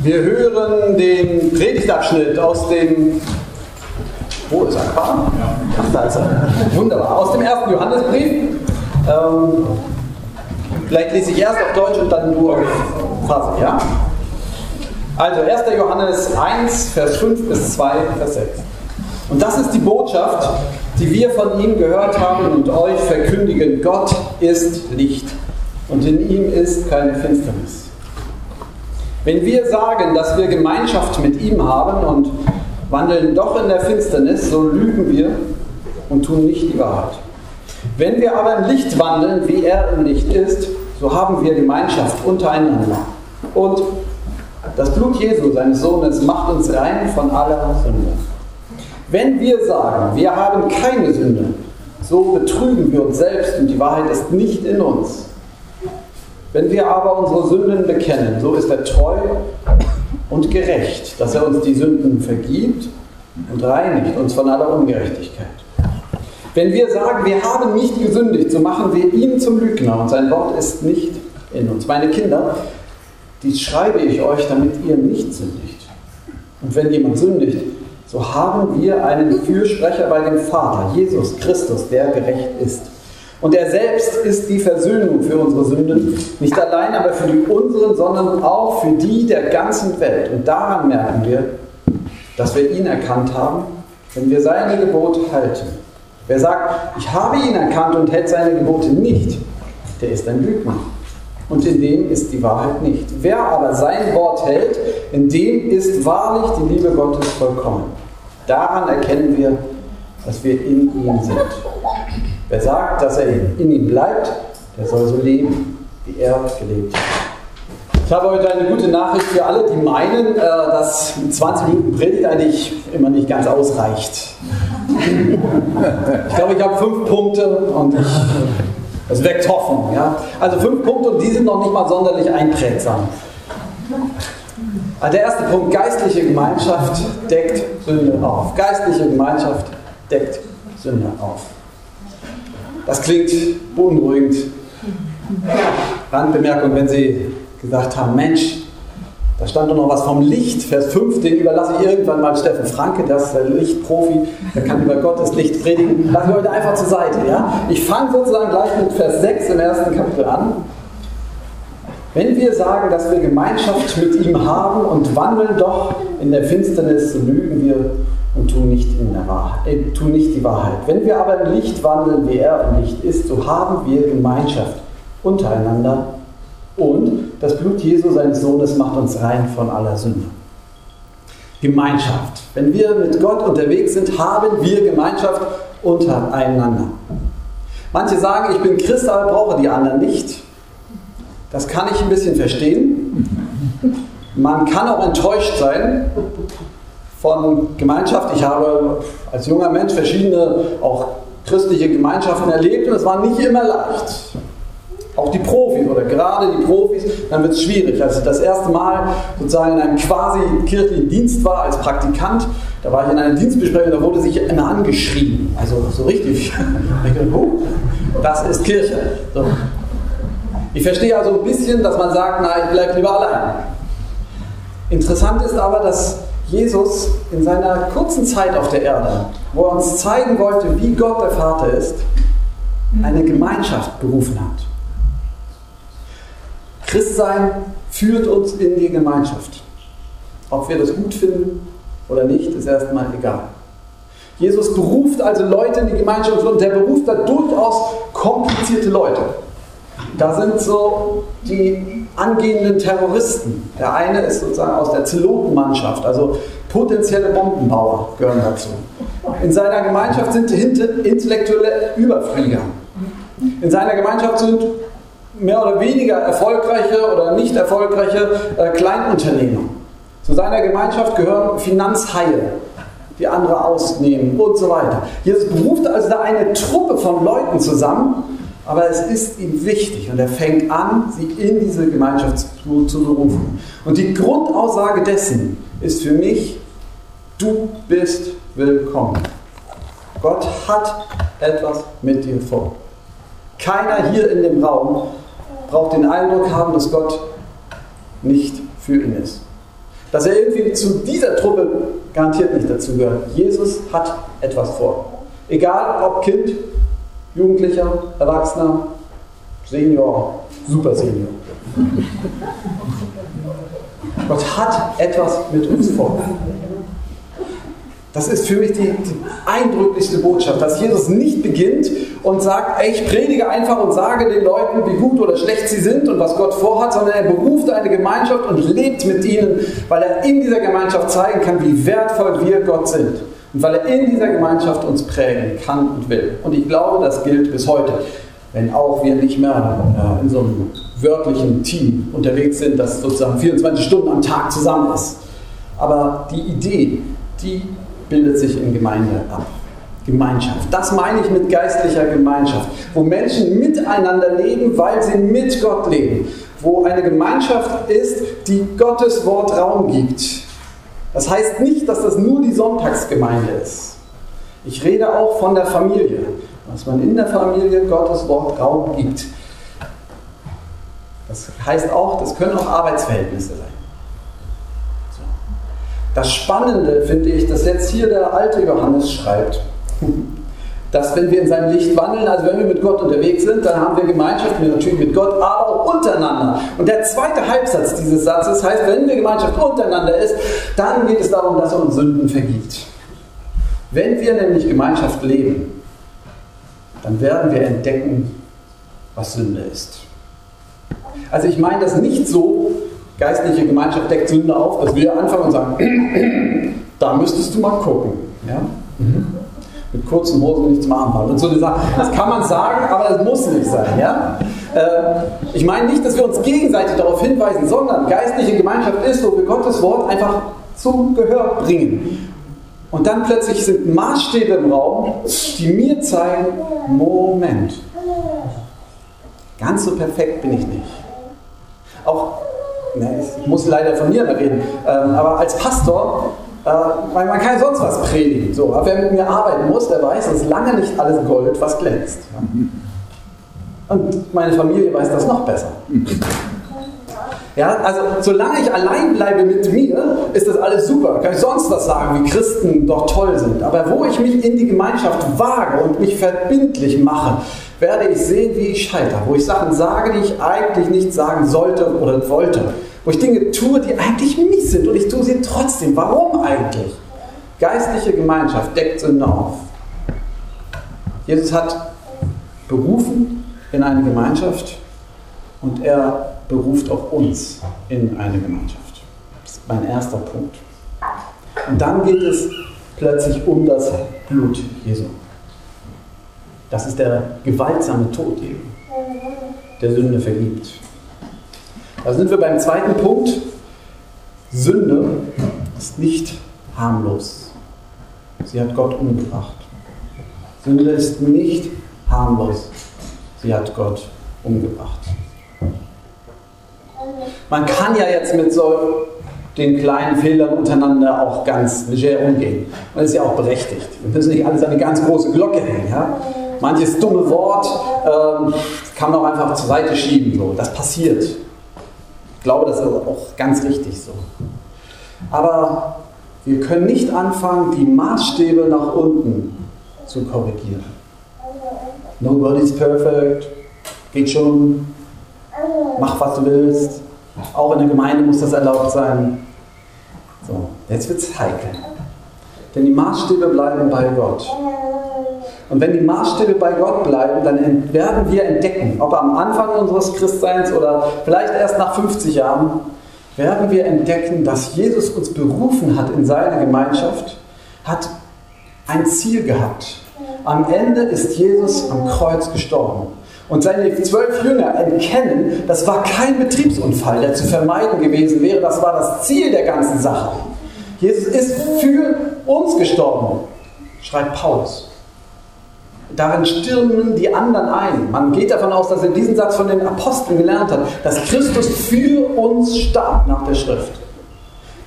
Wir hören den Predigtabschnitt aus dem. Wo ist er? Ach, da ist er. Wunderbar. Aus dem ersten Johannesbrief. Ähm, vielleicht lese ich erst auf Deutsch und dann nur auf Fasse, ja? Also 1. Johannes 1, Vers 5 bis 2, Vers 6. Und das ist die Botschaft, die wir von ihm gehört haben und euch verkündigen. Gott ist Licht und in ihm ist keine Finsternis. Wenn wir sagen, dass wir Gemeinschaft mit ihm haben und wandeln doch in der Finsternis, so lügen wir und tun nicht die Wahrheit. Wenn wir aber im Licht wandeln, wie er im Licht ist, so haben wir Gemeinschaft untereinander. Und das Blut Jesu, seines Sohnes, macht uns rein von aller Sünde. Wenn wir sagen, wir haben keine Sünde, so betrügen wir uns selbst und die Wahrheit ist nicht in uns. Wenn wir aber unsere Sünden bekennen, so ist er treu und gerecht, dass er uns die Sünden vergibt und reinigt uns von aller Ungerechtigkeit. Wenn wir sagen, wir haben nicht gesündigt, so machen wir ihn zum Lügner und sein Wort ist nicht in uns. Meine Kinder, dies schreibe ich euch, damit ihr nicht sündigt. Und wenn jemand sündigt, so haben wir einen Fürsprecher bei dem Vater, Jesus Christus, der gerecht ist. Und er selbst ist die Versöhnung für unsere Sünden, nicht allein aber für die unseren, sondern auch für die der ganzen Welt. Und daran merken wir, dass wir ihn erkannt haben, wenn wir seine Gebote halten. Wer sagt, ich habe ihn erkannt und hält seine Gebote nicht, der ist ein Lügner. Und in dem ist die Wahrheit nicht. Wer aber sein Wort hält, in dem ist wahrlich die Liebe Gottes vollkommen. Daran erkennen wir, dass wir in ihm sind. Wer sagt, dass er in ihm bleibt, der soll so leben, wie er gelebt hat. Ich habe heute eine gute Nachricht für alle, die meinen, äh, dass 20 Minuten Predigt eigentlich immer nicht ganz ausreicht. Ich glaube, ich habe fünf Punkte und ich, es weckt Hoffnung. Ja? Also fünf Punkte und die sind noch nicht mal sonderlich einprägsam. Also der erste Punkt, geistliche Gemeinschaft deckt Sünde auf. Geistliche Gemeinschaft deckt Sünde auf. Das klingt beunruhigend. Randbemerkung, wenn Sie gesagt haben, Mensch, da stand doch noch was vom Licht, Vers 5, den überlasse ich irgendwann mal Steffen Franke, das ist der Lichtprofi, der kann über Gottes Licht predigen. Lassen wir heute einfach zur Seite. Ja? Ich fange sozusagen gleich mit Vers 6 im ersten Kapitel an. Wenn wir sagen, dass wir Gemeinschaft mit ihm haben und wandeln doch in der Finsternis, so lügen wir und tun nicht, in der Wahrheit, äh, tun nicht die Wahrheit. Wenn wir aber im Licht wandeln, wie er im Licht ist, so haben wir Gemeinschaft untereinander und das Blut Jesu, seines Sohnes, macht uns rein von aller Sünde. Gemeinschaft. Wenn wir mit Gott unterwegs sind, haben wir Gemeinschaft untereinander. Manche sagen, ich bin Christ, aber brauche die anderen nicht. Das kann ich ein bisschen verstehen. Man kann auch enttäuscht sein von Gemeinschaft. Ich habe als junger Mensch verschiedene auch christliche Gemeinschaften erlebt und es war nicht immer leicht. Auch die Profis oder gerade die Profis, dann wird es schwierig. Als ich das erste Mal sozusagen in einem quasi kirchlichen Dienst war als Praktikant, da war ich in einer Dienstbesprechung, da wurde sich immer angeschrieben. Also so richtig. das ist Kirche. So. Ich verstehe also ein bisschen, dass man sagt, na, ich bleibe lieber allein. Interessant ist aber, dass Jesus in seiner kurzen Zeit auf der Erde, wo er uns zeigen wollte, wie Gott der Vater ist, eine Gemeinschaft berufen hat. Christsein führt uns in die Gemeinschaft. Ob wir das gut finden oder nicht, ist erstmal egal. Jesus beruft also Leute in die Gemeinschaft und der beruft da durchaus komplizierte Leute. Da sind so die angehenden Terroristen. Der eine ist sozusagen aus der Zelotenmannschaft, also potenzielle Bombenbauer gehören dazu. In seiner Gemeinschaft sind intellektuelle Überflieger. In seiner Gemeinschaft sind mehr oder weniger erfolgreiche oder nicht erfolgreiche äh, Kleinunternehmer. Zu seiner Gemeinschaft gehören Finanzhaie, die andere ausnehmen und so weiter. Jesus beruft also da eine Truppe von Leuten zusammen, aber es ist ihm wichtig und er fängt an, sie in diese Gemeinschaft zu, zu berufen. Und die Grundaussage dessen ist für mich, du bist willkommen. Gott hat etwas mit dir vor. Keiner hier in dem Raum braucht den Eindruck haben, dass Gott nicht für ihn ist. Dass er irgendwie zu dieser Truppe garantiert nicht dazu gehört. Jesus hat etwas vor. Egal ob Kind, Jugendlicher, Erwachsener, Senior, Super Senior. Gott hat etwas mit uns vor. Das ist für mich die, die, eindrücklichste Botschaft, dass Jesus nicht beginnt und sagt, ey, ich predige einfach und sage den Leuten, wie gut oder schlecht sie sind und was Gott vorhat, sondern er beruft eine Gemeinschaft und lebt mit ihnen, weil er in dieser Gemeinschaft zeigen kann, wie wertvoll wir Gott sind. Und weil er in dieser Gemeinschaft uns prägen kann und will. Und ich glaube, das gilt bis heute, wenn auch wir nicht mehr äh, in so einem wörtlichen Team unterwegs sind, das sozusagen 24 Stunden am Tag zusammen ist. Aber die Idee, die bildet sich in Gemeinde ab. Gemeinschaft. Das meine ich mit geistlicher Gemeinschaft, wo Menschen miteinander leben, weil sie mit Gott leben. Wo eine Gemeinschaft ist, die Gottes Wort Raum gibt. Das heißt nicht, dass das nur die Sonntagsgemeinde ist. Ich rede auch von der Familie, dass man in der Familie Gottes Wort Raum gibt. Das heißt auch, das können auch Arbeitsverhältnisse sein. Das Spannende finde ich, dass jetzt hier der alte Johannes schreibt, dass wenn wir in seinem Licht wandeln, also wenn wir mit Gott unterwegs sind, dann haben wir Gemeinschaft natürlich mit Gott, aber auch untereinander. Und der zweite Halbsatz dieses Satzes heißt, wenn wir Gemeinschaft untereinander ist, dann geht es darum, dass er uns Sünden vergibt. Wenn wir nämlich Gemeinschaft leben, dann werden wir entdecken, was Sünde ist. Also ich meine das nicht so, geistliche Gemeinschaft deckt Sünde auf, dass wir anfangen und sagen, da müsstest du mal gucken. Ja? Mhm. Mit kurzen Hosen nichts machen wollen. Und so Das kann man sagen, aber das muss nicht sein. Ja? Äh, ich meine nicht, dass wir uns gegenseitig darauf hinweisen, sondern geistliche Gemeinschaft ist, wo wir Gottes Wort einfach zum Gehör bringen. Und dann plötzlich sind Maßstäbe im Raum, die mir zeigen, Moment, ganz so perfekt bin ich nicht. Auch Ne, ich muss leider von mir reden, ähm, aber als Pastor, äh, man kann sonst was predigen. So, aber wer mit mir arbeiten muss, der weiß, ist lange nicht alles Gold, was glänzt. Und meine Familie weiß das noch besser. Ja, also solange ich allein bleibe mit mir, ist das alles super. Kann ich sonst was sagen, wie Christen doch toll sind. Aber wo ich mich in die Gemeinschaft wage und mich verbindlich mache, werde ich sehen, wie ich scheitere. Wo ich Sachen sage, die ich eigentlich nicht sagen sollte oder wollte. Wo ich Dinge tue, die eigentlich mies sind und ich tue sie trotzdem. Warum eigentlich? Geistliche Gemeinschaft deckt Sünde auf. Jesus hat berufen in eine Gemeinschaft und er beruft auch uns in eine Gemeinschaft. Das ist mein erster Punkt. Und dann geht es plötzlich um das Blut Jesu. Das ist der gewaltsame Tod eben, der Sünde vergibt. Da sind wir beim zweiten Punkt. Sünde ist nicht harmlos. Sie hat Gott umgebracht. Sünde ist nicht harmlos. Sie hat Gott umgebracht. Man kann ja jetzt mit so den kleinen Fehlern untereinander auch ganz leger umgehen. Und das ist ja auch berechtigt. Wir müssen nicht alles an eine ganz große Glocke hängen. Ja? Manches dumme Wort ähm, kann man auch einfach zur Seite schieben. So. Das passiert. Ich glaube, das ist auch ganz richtig so. Aber wir können nicht anfangen, die Maßstäbe nach unten zu korrigieren. Nobody's perfect. Geht schon. Mach, was du willst. Auch in der Gemeinde muss das erlaubt sein. So, jetzt wird es heikel. Denn die Maßstäbe bleiben bei Gott. Und wenn die Maßstäbe bei Gott bleiben, dann werden wir entdecken, ob am Anfang unseres Christseins oder vielleicht erst nach 50 Jahren, werden wir entdecken, dass Jesus uns berufen hat in seine Gemeinschaft, hat ein Ziel gehabt. Am Ende ist Jesus am Kreuz gestorben. Und seine zwölf Jünger erkennen, das war kein Betriebsunfall, der zu vermeiden gewesen wäre, das war das Ziel der ganzen Sache. Jesus ist für uns gestorben, schreibt Paulus. Darin stürmen die anderen ein. Man geht davon aus, dass er diesen Satz von den Aposteln gelernt hat, dass Christus für uns starb nach der Schrift.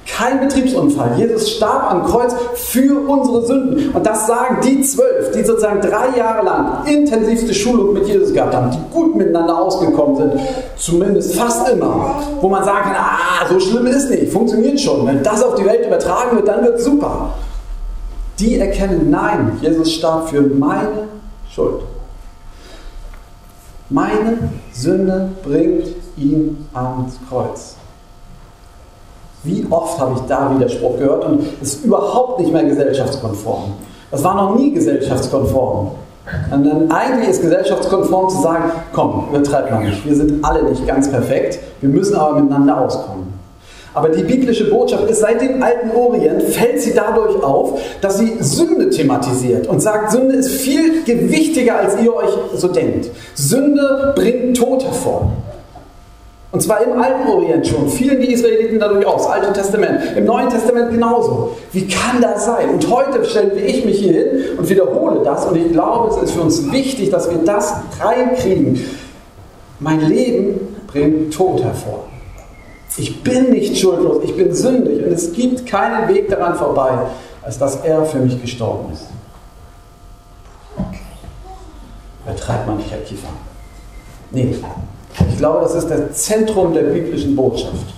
Kein Betriebsunfall. Jesus starb am Kreuz für unsere Sünden. Und das sagen die zwölf, die sozusagen drei Jahre lang intensivste Schulung mit Jesus gehabt haben, die gut miteinander ausgekommen sind. Zumindest fast immer. Wo man sagen kann, ah, so schlimm ist nicht, funktioniert schon. Wenn das auf die Welt übertragen wird, dann wird es super. Die erkennen, nein, Jesus starb für meine Schuld. Meine Sünde bringt ihn ans Kreuz. Wie oft habe ich da Widerspruch gehört und es ist überhaupt nicht mehr gesellschaftskonform. Das war noch nie gesellschaftskonform. Und dann eigentlich ist gesellschaftskonform zu sagen, komm, übertreibt man nicht. Wir sind alle nicht ganz perfekt, wir müssen aber miteinander auskommen. Aber die biblische Botschaft ist, seit dem alten Orient fällt sie dadurch auf, dass sie Sünde thematisiert und sagt, Sünde ist viel gewichtiger, als ihr euch so denkt. Sünde bringt Tod hervor. Und zwar im Alten Orient schon, fielen die Israeliten dadurch aus, Alte Testament, im Neuen Testament genauso. Wie kann das sein? Und heute stelle ich mich hier hin und wiederhole das und ich glaube, es ist für uns wichtig, dass wir das reinkriegen. Mein Leben bringt Tod hervor. Ich bin nicht schuldlos, ich bin sündig und es gibt keinen Weg daran vorbei, als dass er für mich gestorben ist. Übertreibt man nicht, Herr Kiefer. Nee, ich glaube, das ist das Zentrum der biblischen Botschaft.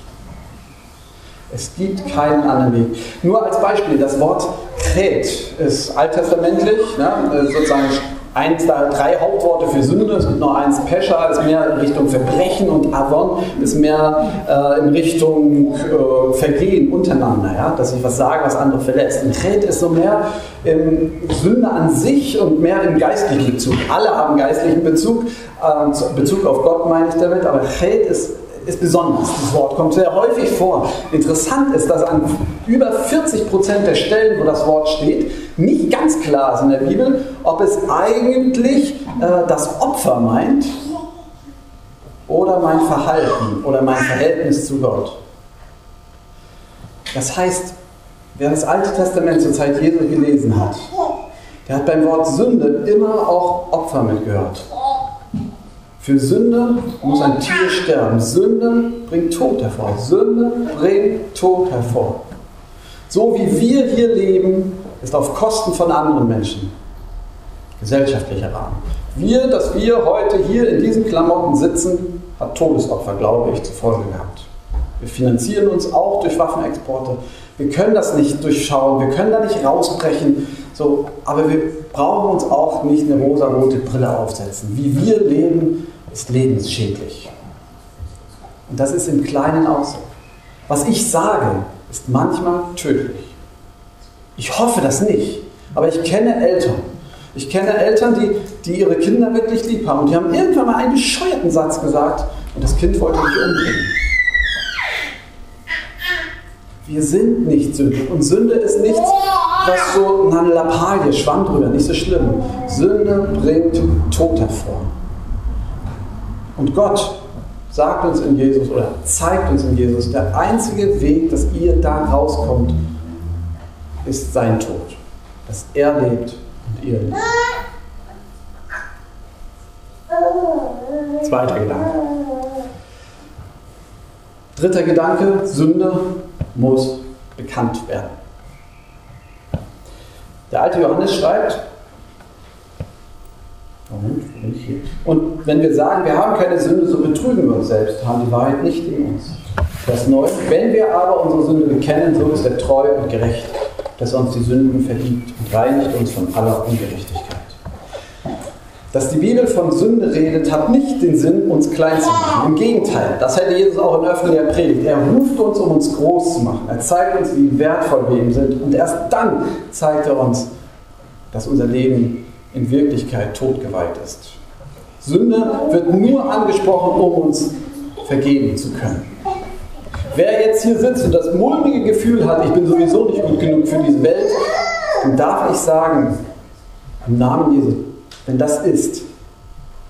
Es gibt keinen anderen Weg. Nur als Beispiel, das Wort Kret ist alttestamentlich, ne, sozusagen eins der drei Hauptworte für Sünde. Es gibt noch eins, Pesha ist mehr in Richtung Verbrechen und Avon ist mehr äh, in Richtung äh, Vergehen untereinander, ja? dass ich was sage, was andere verletzt. Und Kret ist so mehr im Sünde an sich und mehr im geistlichen Bezug. Alle haben geistlichen Bezug, äh, Bezug auf Gott meine ich damit, aber Kret ist ist besonders. Das Wort kommt sehr häufig vor. Interessant ist, dass an über 40 Prozent der Stellen, wo das Wort steht, nicht ganz klar ist in der Bibel, ob es eigentlich äh, das Opfer meint oder mein Verhalten oder mein Verhältnis zu Gott. Das heißt, wer das Alte Testament zur Zeit Jesu gelesen hat, der hat beim Wort Sünde immer auch Opfer mitgehört. Für Sünde muss ein Tier sterben. Sünde bringt Tod hervor. Sünde bringt Tod hervor. So wie wir hier leben, ist auf Kosten von anderen Menschen. Gesellschaftlicher Rahmen. Wir, dass wir heute hier in diesen Klamotten sitzen, hat Todesopfer, glaube ich, zur Folge gehabt. Wir finanzieren uns auch durch Waffenexporte. Wir können das nicht durchschauen, wir können da nicht rausbrechen. So, aber wir brauchen uns auch nicht eine rosa-rote Brille aufsetzen. Wie wir leben, ist lebensschädlich. Und das ist im Kleinen auch so. Was ich sage, ist manchmal tödlich. Ich hoffe das nicht, aber ich kenne Eltern. Ich kenne Eltern, die, die ihre Kinder wirklich lieb haben und die haben irgendwann mal einen bescheuerten Satz gesagt und das Kind wollte mich umbringen. Wir sind nicht sündig und Sünde ist nichts, was so eine Lappalie, Schwamm drüber, nicht so schlimm. Sünde bringt Tod hervor. Und Gott sagt uns in Jesus oder zeigt uns in Jesus, der einzige Weg, dass ihr da rauskommt, ist sein Tod. Dass er lebt und ihr lebt. Zweiter Gedanke. Dritter Gedanke, Sünde muss bekannt werden. Der alte Johannes schreibt, und wenn wir sagen, wir haben keine Sünde, so betrügen wir uns selbst, haben die Wahrheit nicht in uns. Das Neue, wenn wir aber unsere Sünde bekennen, so ist er treu und gerecht, dass er uns die Sünden vergibt und reinigt uns von aller Ungerechtigkeit. Dass die Bibel von Sünde redet, hat nicht den Sinn, uns klein zu machen. Im Gegenteil, das hätte Jesus auch in öffentlicher Predigt. Er ruft uns, um uns groß zu machen. Er zeigt uns, wie wertvoll wir ihm sind. Und erst dann zeigt er uns, dass unser Leben in Wirklichkeit totgeweiht ist. Sünde wird nur angesprochen, um uns vergeben zu können. Wer jetzt hier sitzt und das mulmige Gefühl hat, ich bin sowieso nicht gut genug für diese Welt, dann darf ich sagen, im Namen Jesu, wenn das ist,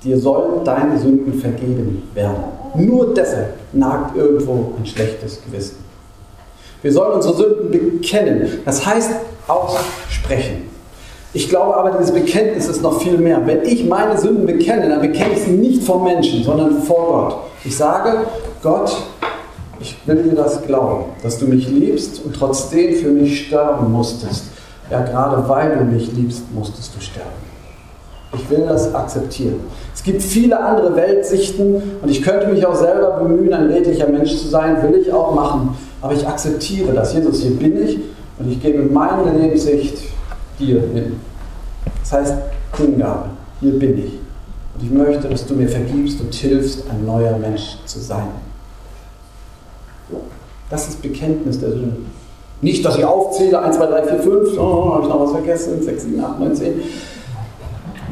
dir sollen deine Sünden vergeben werden. Nur deshalb nagt irgendwo ein schlechtes Gewissen. Wir sollen unsere Sünden bekennen, das heißt aussprechen. Ich glaube aber, dieses Bekenntnis ist noch viel mehr. Wenn ich meine Sünden bekenne, dann bekenne ich sie nicht vor Menschen, sondern vor Gott. Ich sage, Gott, ich will dir das glauben, dass du mich liebst und trotzdem für mich sterben musstest. Ja, gerade weil du mich liebst, musstest du sterben. Ich will das akzeptieren. Es gibt viele andere Weltsichten und ich könnte mich auch selber bemühen, ein redlicher Mensch zu sein, will ich auch machen. Aber ich akzeptiere das. Jesus, hier bin ich und ich gebe meine Lebenssicht dir hin. Das heißt, Hingabe, hier bin ich. Und ich möchte, dass du mir vergibst und hilfst, ein neuer Mensch zu sein. Das ist Bekenntnis der Sünde. Nicht, dass ich aufzähle, 1, 2, 3, 4, 5, oh, habe ich noch was vergessen, 6, 7, 8, 9, 10.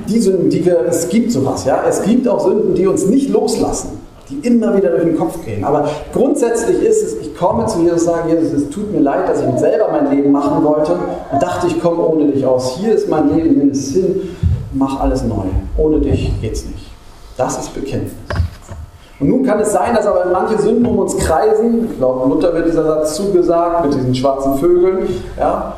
Die Sünden, die wir, es gibt sowas, ja. Es gibt auch Sünden, die uns nicht loslassen, die immer wieder durch den Kopf gehen. Aber grundsätzlich ist es, ich komme zu Jesus und sage, Jesus, es tut mir leid, dass ich selber mein Leben machen wollte und dachte, ich komme ohne dich aus. Hier ist mein Leben, nimm es hin, mach alles neu. Ohne dich geht's nicht. Das ist Bekenntnis. Und nun kann es sein, dass aber manche Sünden um uns kreisen, glaube, Luther wird dieser Satz zugesagt, mit diesen schwarzen Vögeln, ja,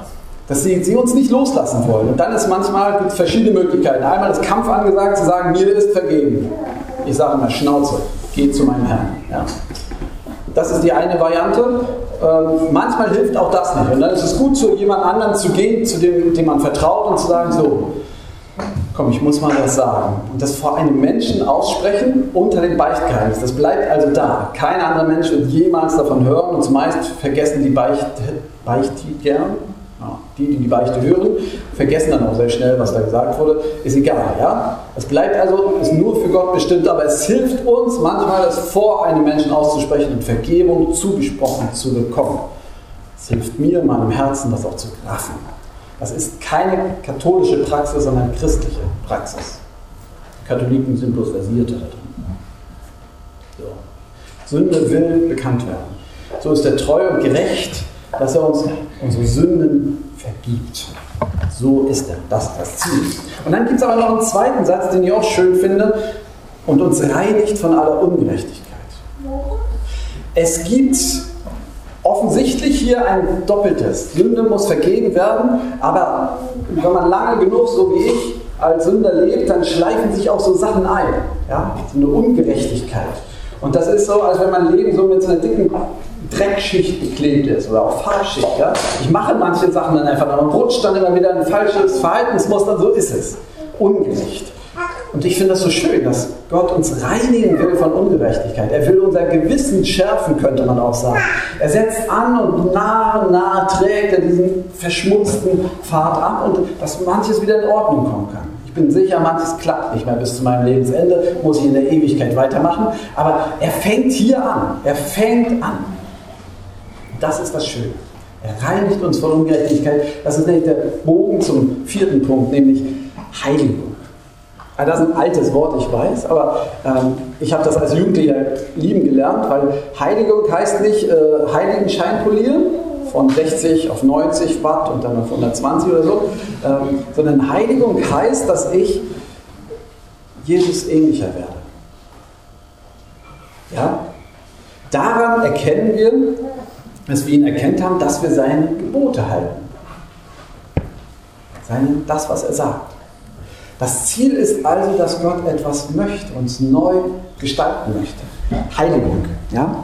dass sie, sie uns nicht loslassen wollen. Und dann ist manchmal gibt es verschiedene Möglichkeiten. Einmal ist Kampf angesagt, zu sagen, mir ist vergeben. Ich sage immer, Schnauze, geh zu meinem Herrn. Ja. Das ist die eine Variante. Ähm, manchmal hilft auch das nicht. Und dann ist es gut, zu jemand anderem zu gehen, zu dem, dem man vertraut und zu sagen, so, komm, ich muss mal was sagen. Und das vor einem Menschen aussprechen unter dem Beichtgeheimnis. Das bleibt also da. Kein anderer Mensch wird jemals davon hören und zumeist vergessen die Beicht, gern. Ja, die, die die Beichte hören, vergessen dann auch sehr schnell, was da gesagt wurde. Ist egal, ja? Es bleibt also, ist nur für Gott bestimmt, aber es hilft uns manchmal, das vor einem Menschen auszusprechen und Vergebung zugesprochen zu bekommen. Es hilft mir, meinem Herzen, das auch zu raffen. Das ist keine katholische Praxis, sondern christliche Praxis. Die Katholiken sind bloß versierte da drin. So. Sünde will bekannt werden. So ist er treu und gerecht, dass er uns unsere Sünden vergibt. So ist er. Das ist das Ziel. Und dann gibt es aber noch einen zweiten Satz, den ich auch schön finde und uns reinigt von aller Ungerechtigkeit. Es gibt offensichtlich hier ein doppeltes. Sünde muss vergeben werden, aber wenn man lange genug, so wie ich, als Sünder lebt, dann schleifen sich auch so Sachen ein. Ja? So eine Ungerechtigkeit. Und das ist so, als wenn mein Leben so mit so einer dicken Dreckschicht beklebt ist oder auch Fahrschicht. Ja? Ich mache manche Sachen dann einfach und rutscht dann immer wieder ein falsches Verhaltensmuster, so ist es. Ungerecht. Und ich finde das so schön, dass Gott uns reinigen will von Ungerechtigkeit. Er will unser Gewissen schärfen, könnte man auch sagen. Er setzt an und nah nah trägt er diesen verschmutzten Pfad ab und dass manches wieder in Ordnung kommen kann. Ich bin sicher, manches klappt nicht mehr bis zu meinem Lebensende, muss ich in der Ewigkeit weitermachen. Aber er fängt hier an. Er fängt an. Das ist das Schöne. Er reinigt uns von Ungerechtigkeit. Das ist nämlich der Bogen zum vierten Punkt, nämlich Heiligung. Das ist ein altes Wort, ich weiß, aber ähm, ich habe das als Jugendlicher lieben gelernt, weil Heiligung heißt nicht äh, Heiligenschein polieren von 60 auf 90 Watt und dann auf 120 oder so, ähm, sondern Heiligung heißt, dass ich Jesus ähnlicher werde. Ja? Daran erkennen wir, dass wir ihn erkennt haben, dass wir seine Gebote halten. Seine, das, was er sagt. Das Ziel ist also, dass Gott etwas möchte, uns neu gestalten möchte. Heiligung. Ja?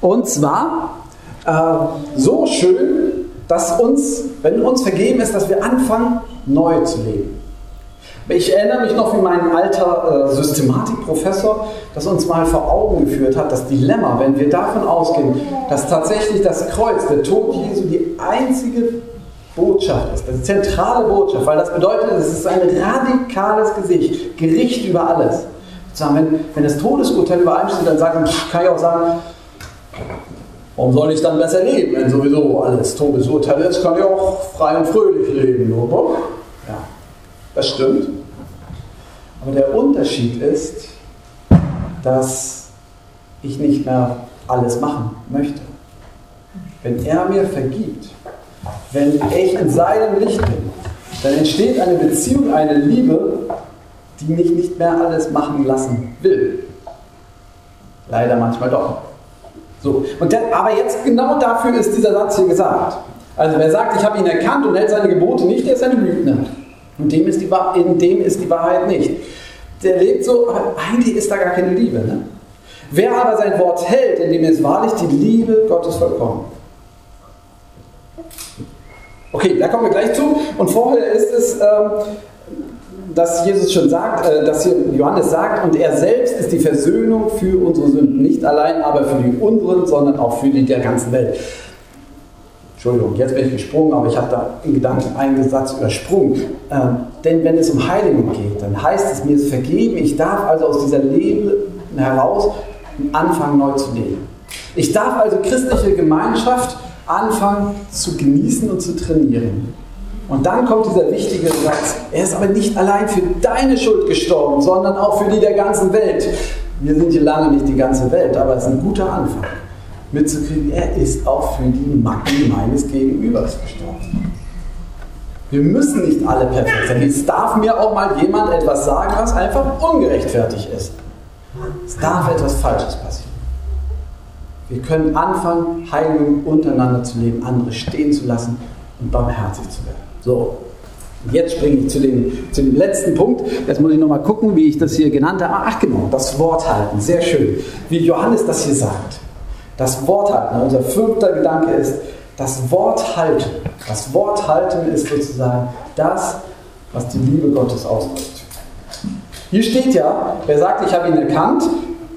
Und zwar äh, so schön, dass uns, wenn uns vergeben ist, dass wir anfangen, neu zu leben. Ich erinnere mich noch, wie mein alter äh, Systematikprofessor das uns mal vor Augen geführt hat, das Dilemma, wenn wir davon ausgehen, dass tatsächlich das Kreuz, der Tod Jesu, die einzige Botschaft ist, ist zentrale Botschaft, weil das bedeutet, es ist ein radikales Gesicht, Gericht über alles. Wenn, wenn das Todesurteil über einem steht, dann sagen, kann ich auch sagen, warum soll ich dann besser leben, wenn sowieso alles Todesurteil ist, kann ich auch frei und fröhlich leben. Oder? Ja, das stimmt. Aber der Unterschied ist, dass ich nicht mehr alles machen möchte. Wenn er mir vergibt, wenn ich in seinem Licht bin, dann entsteht eine Beziehung, eine Liebe, die mich nicht mehr alles machen lassen will. Leider manchmal doch. So. Und der, aber jetzt genau dafür ist dieser Satz hier gesagt. Also wer sagt, ich habe ihn erkannt und hält seine Gebote nicht, der ist ein Lügner. Und dem ist die, in dem ist die Wahrheit nicht. Der lebt so, aber eigentlich ist da gar keine Liebe. Ne? Wer aber sein Wort hält, in dem ist wahrlich die Liebe Gottes vollkommen. Okay, da kommen wir gleich zu. Und vorher ist es, ähm, dass Jesus schon sagt, äh, dass hier Johannes sagt, und er selbst ist die Versöhnung für unsere Sünden. Nicht allein aber für die unseren, sondern auch für die der ganzen Welt. Entschuldigung, jetzt bin ich gesprungen, aber ich habe da in Gedanken einen Satz übersprungen. Ähm, denn wenn es um Heiligung geht, dann heißt es, mir ist vergeben, ich darf also aus dieser Leben heraus anfangen neu zu leben. Ich darf also christliche Gemeinschaft anfangen zu genießen und zu trainieren. Und dann kommt dieser wichtige Satz, er ist aber nicht allein für deine Schuld gestorben, sondern auch für die der ganzen Welt. Wir sind hier lange nicht die ganze Welt, aber es ist ein guter Anfang, mitzukriegen, er ist auch für die Macken meines Gegenübers gestorben. Wir müssen nicht alle perfekt sein. Es darf mir auch mal jemand etwas sagen, was einfach ungerechtfertigt ist. Es darf etwas Falsches passieren. Wir können anfangen, Heilung untereinander zu leben, andere stehen zu lassen und barmherzig zu werden. So, jetzt springe ich zu dem, zu dem letzten Punkt. Jetzt muss ich nochmal gucken, wie ich das hier genannt habe. Ach genau, das Wort halten. Sehr schön. Wie Johannes das hier sagt. Das Wort halten. Unser fünfter Gedanke ist, das Wort halten. Das Wort halten ist sozusagen das, was die Liebe Gottes ausdrückt. Hier steht ja, wer sagt, ich habe ihn erkannt,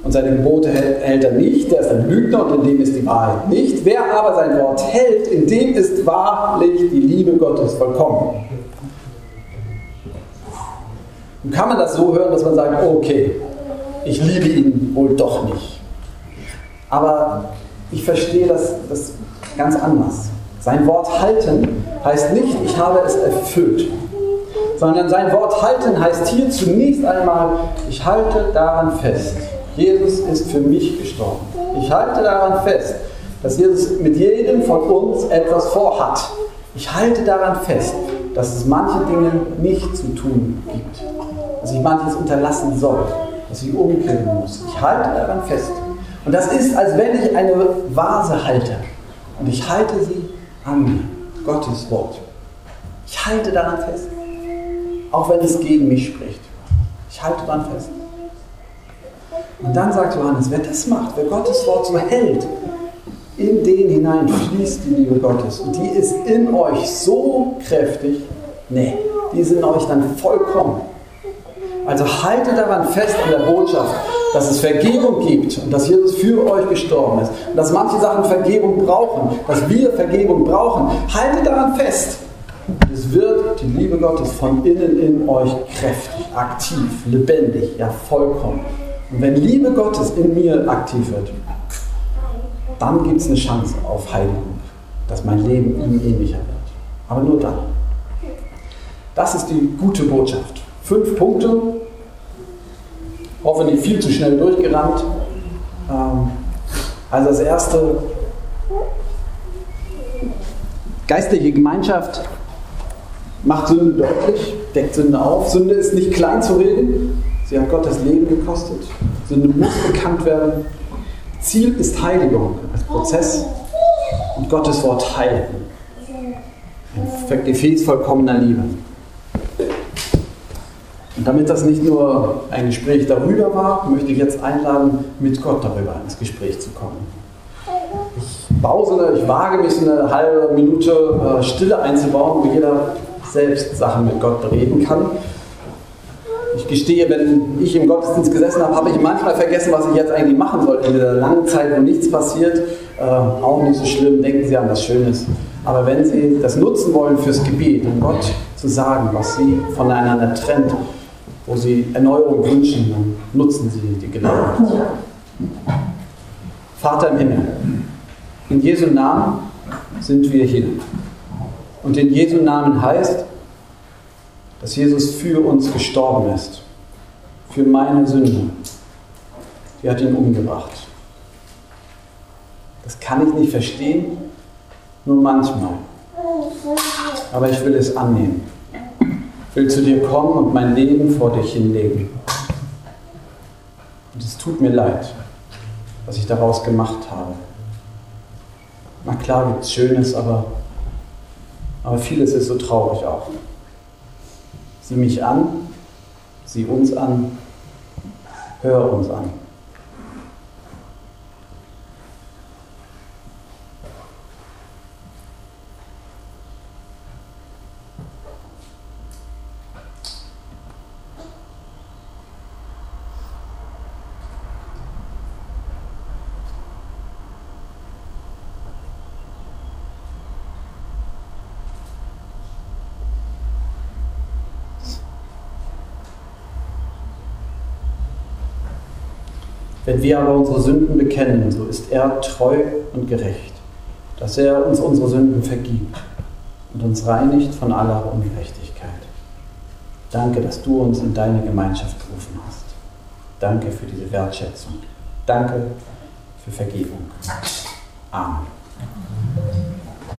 und seine Gebote hält er nicht, der ist ein Lügner und in dem ist die Wahrheit nicht. Wer aber sein Wort hält, in dem ist wahrlich die Liebe Gottes vollkommen. Und kann man das so hören, dass man sagt, okay, ich liebe ihn wohl doch nicht. Aber ich verstehe das, das ganz anders. Sein Wort halten heißt nicht, ich habe es erfüllt, sondern sein Wort halten heißt hier zunächst einmal, ich halte daran fest. Jesus ist für mich gestorben. Ich halte daran fest, dass Jesus mit jedem von uns etwas vorhat. Ich halte daran fest, dass es manche Dinge nicht zu tun gibt. Dass ich manches unterlassen soll, dass ich umkehren muss. Ich halte daran fest. Und das ist, als wenn ich eine Vase halte. Und ich halte sie an Gottes Wort. Ich halte daran fest. Auch wenn es gegen mich spricht. Ich halte daran fest. Und dann sagt Johannes, wer das macht, wer Gottes Wort so hält, in den hinein fließt die Liebe Gottes. Und die ist in euch so kräftig, nee, die ist in euch dann vollkommen. Also haltet daran fest an der Botschaft, dass es Vergebung gibt und dass Jesus für euch gestorben ist und dass manche Sachen Vergebung brauchen, dass wir Vergebung brauchen. Haltet daran fest. Es wird die Liebe Gottes von innen in euch kräftig, aktiv, lebendig, ja vollkommen. Und wenn Liebe Gottes in mir aktiv wird, dann gibt es eine Chance auf Heiligung, dass mein Leben ihm ähnlicher wird. Aber nur dann. Das ist die gute Botschaft. Fünf Punkte, hoffentlich viel zu schnell durchgerannt. Ähm, also das erste, geistliche Gemeinschaft macht Sünde deutlich, deckt Sünde auf. Sünde ist nicht klein zu reden, Sie hat Gott das Leben gekostet. Sünde muss bekannt werden. Ziel ist Heiligung als Prozess und Gottes Wort heilen. Ein Gefäß vollkommener Liebe. Und damit das nicht nur ein Gespräch darüber war, möchte ich jetzt einladen, mit Gott darüber ins Gespräch zu kommen. Ich baue so eine, ich wage mich so eine halbe Minute äh, Stille einzubauen, wo jeder selbst Sachen mit Gott bereden kann. Ich gestehe, wenn ich im Gottesdienst gesessen habe, habe ich manchmal vergessen, was ich jetzt eigentlich machen sollte in dieser langen Zeit, wo nichts passiert. Äh, auch nicht so schlimm, denken Sie an was Schönes. Aber wenn Sie das nutzen wollen fürs Gebet, um Gott zu sagen, was Sie voneinander trennt, wo Sie Erneuerung wünschen, dann nutzen Sie die Gelegenheit. Vater im Himmel, in Jesu Namen sind wir hier. Und in Jesu Namen heißt, dass Jesus für uns gestorben ist, für meine Sünde. Die hat ihn umgebracht. Das kann ich nicht verstehen, nur manchmal. Aber ich will es annehmen. Will zu dir kommen und mein Leben vor dich hinlegen. Und es tut mir leid, was ich daraus gemacht habe. Na klar gibt es Schönes, aber, aber vieles ist so traurig auch. Sieh mich an, sieh uns an, hör uns an. Wenn wir aber unsere Sünden bekennen, so ist er treu und gerecht, dass er uns unsere Sünden vergibt und uns reinigt von aller Ungerechtigkeit. Danke, dass du uns in deine Gemeinschaft berufen hast. Danke für diese Wertschätzung. Danke für Vergebung. Amen.